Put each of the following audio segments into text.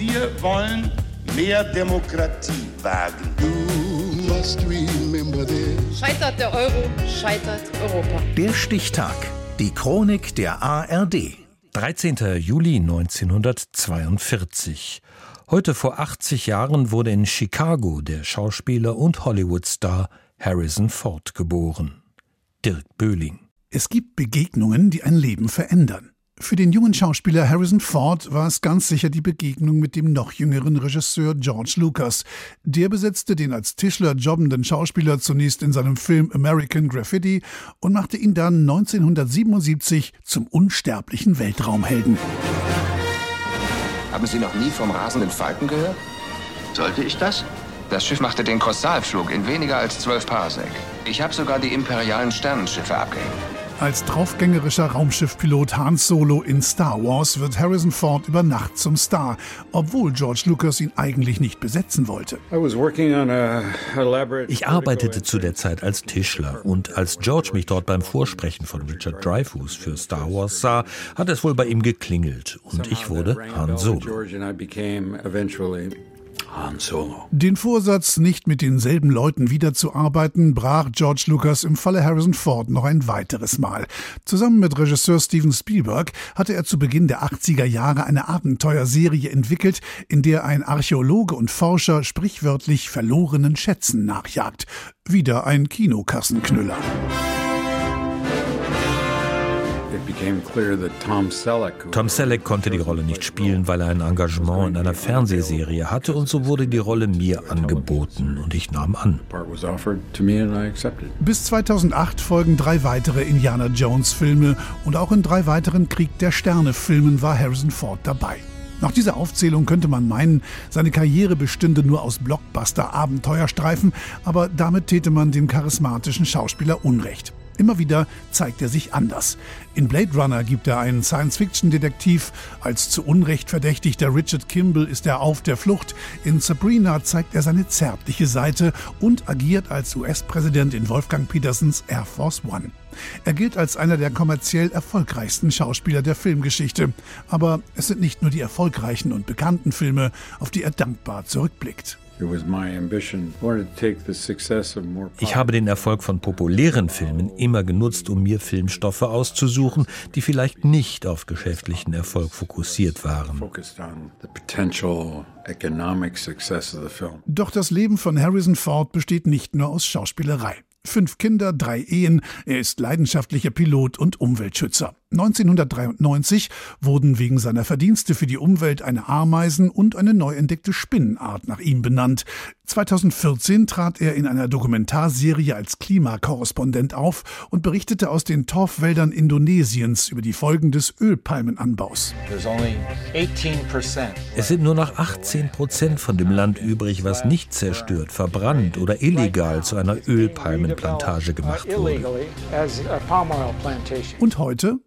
Wir wollen mehr Demokratie wagen. Scheitert der Euro, scheitert Europa. Der Stichtag. Die Chronik der ARD. 13. Juli 1942. Heute vor 80 Jahren wurde in Chicago der Schauspieler und Hollywood-Star Harrison Ford geboren. Dirk Böhling. Es gibt Begegnungen, die ein Leben verändern. Für den jungen Schauspieler Harrison Ford war es ganz sicher die Begegnung mit dem noch jüngeren Regisseur George Lucas. Der besetzte den als Tischler jobbenden Schauspieler zunächst in seinem Film American Graffiti und machte ihn dann 1977 zum unsterblichen Weltraumhelden. Haben Sie noch nie vom rasenden Falken gehört? Sollte ich das? Das Schiff machte den Krossalflug in weniger als zwölf Parsec. Ich habe sogar die imperialen Sternenschiffe abgehängt. Als draufgängerischer Raumschiffpilot Han Solo in Star Wars wird Harrison Ford über Nacht zum Star, obwohl George Lucas ihn eigentlich nicht besetzen wollte. Ich arbeitete zu der Zeit als Tischler und als George mich dort beim Vorsprechen von Richard Dreyfuss für Star Wars sah, hat es wohl bei ihm geklingelt und ich wurde Han Solo. Han Solo. Den Vorsatz, nicht mit denselben Leuten wiederzuarbeiten, brach George Lucas im Falle Harrison Ford noch ein weiteres Mal. Zusammen mit Regisseur Steven Spielberg hatte er zu Beginn der 80er Jahre eine Abenteuerserie entwickelt, in der ein Archäologe und Forscher sprichwörtlich verlorenen Schätzen nachjagt. Wieder ein Kinokassenknüller. Tom Selleck konnte die Rolle nicht spielen, weil er ein Engagement in einer Fernsehserie hatte und so wurde die Rolle mir angeboten und ich nahm an. Bis 2008 folgen drei weitere Indiana Jones Filme und auch in drei weiteren Krieg der Sterne Filmen war Harrison Ford dabei. Nach dieser Aufzählung könnte man meinen, seine Karriere bestünde nur aus Blockbuster-Abenteuerstreifen, aber damit täte man dem charismatischen Schauspieler Unrecht. Immer wieder zeigt er sich anders. In Blade Runner gibt er einen Science-Fiction-Detektiv. Als zu Unrecht verdächtigter Richard Kimball ist er auf der Flucht. In Sabrina zeigt er seine zärtliche Seite und agiert als US-Präsident in Wolfgang Petersens Air Force One. Er gilt als einer der kommerziell erfolgreichsten Schauspieler der Filmgeschichte. Aber es sind nicht nur die erfolgreichen und bekannten Filme, auf die er dankbar zurückblickt. Ich habe den Erfolg von populären Filmen immer genutzt, um mir Filmstoffe auszusuchen, die vielleicht nicht auf geschäftlichen Erfolg fokussiert waren. Doch das Leben von Harrison Ford besteht nicht nur aus Schauspielerei. Fünf Kinder, drei Ehen. Er ist leidenschaftlicher Pilot und Umweltschützer. 1993 wurden wegen seiner Verdienste für die Umwelt eine Ameisen- und eine neu entdeckte Spinnenart nach ihm benannt. 2014 trat er in einer Dokumentarserie als Klimakorrespondent auf und berichtete aus den Torfwäldern Indonesiens über die Folgen des Ölpalmenanbaus. Es sind nur noch 18 Prozent von dem Land übrig, was nicht zerstört, verbrannt oder illegal zu einer Ölpalmenplantage gemacht wurde. Und heute?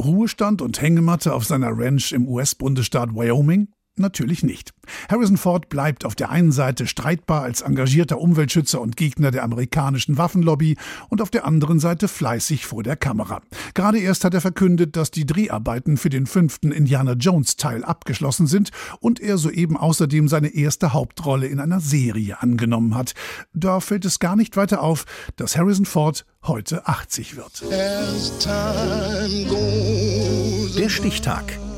Ruhestand und Hängematte auf seiner Ranch im US-Bundesstaat Wyoming? Natürlich nicht. Harrison Ford bleibt auf der einen Seite streitbar als engagierter Umweltschützer und Gegner der amerikanischen Waffenlobby und auf der anderen Seite fleißig vor der Kamera. Gerade erst hat er verkündet, dass die Dreharbeiten für den fünften Indiana Jones Teil abgeschlossen sind und er soeben außerdem seine erste Hauptrolle in einer Serie angenommen hat. Da fällt es gar nicht weiter auf, dass Harrison Ford heute 80 wird. Der Stichtag.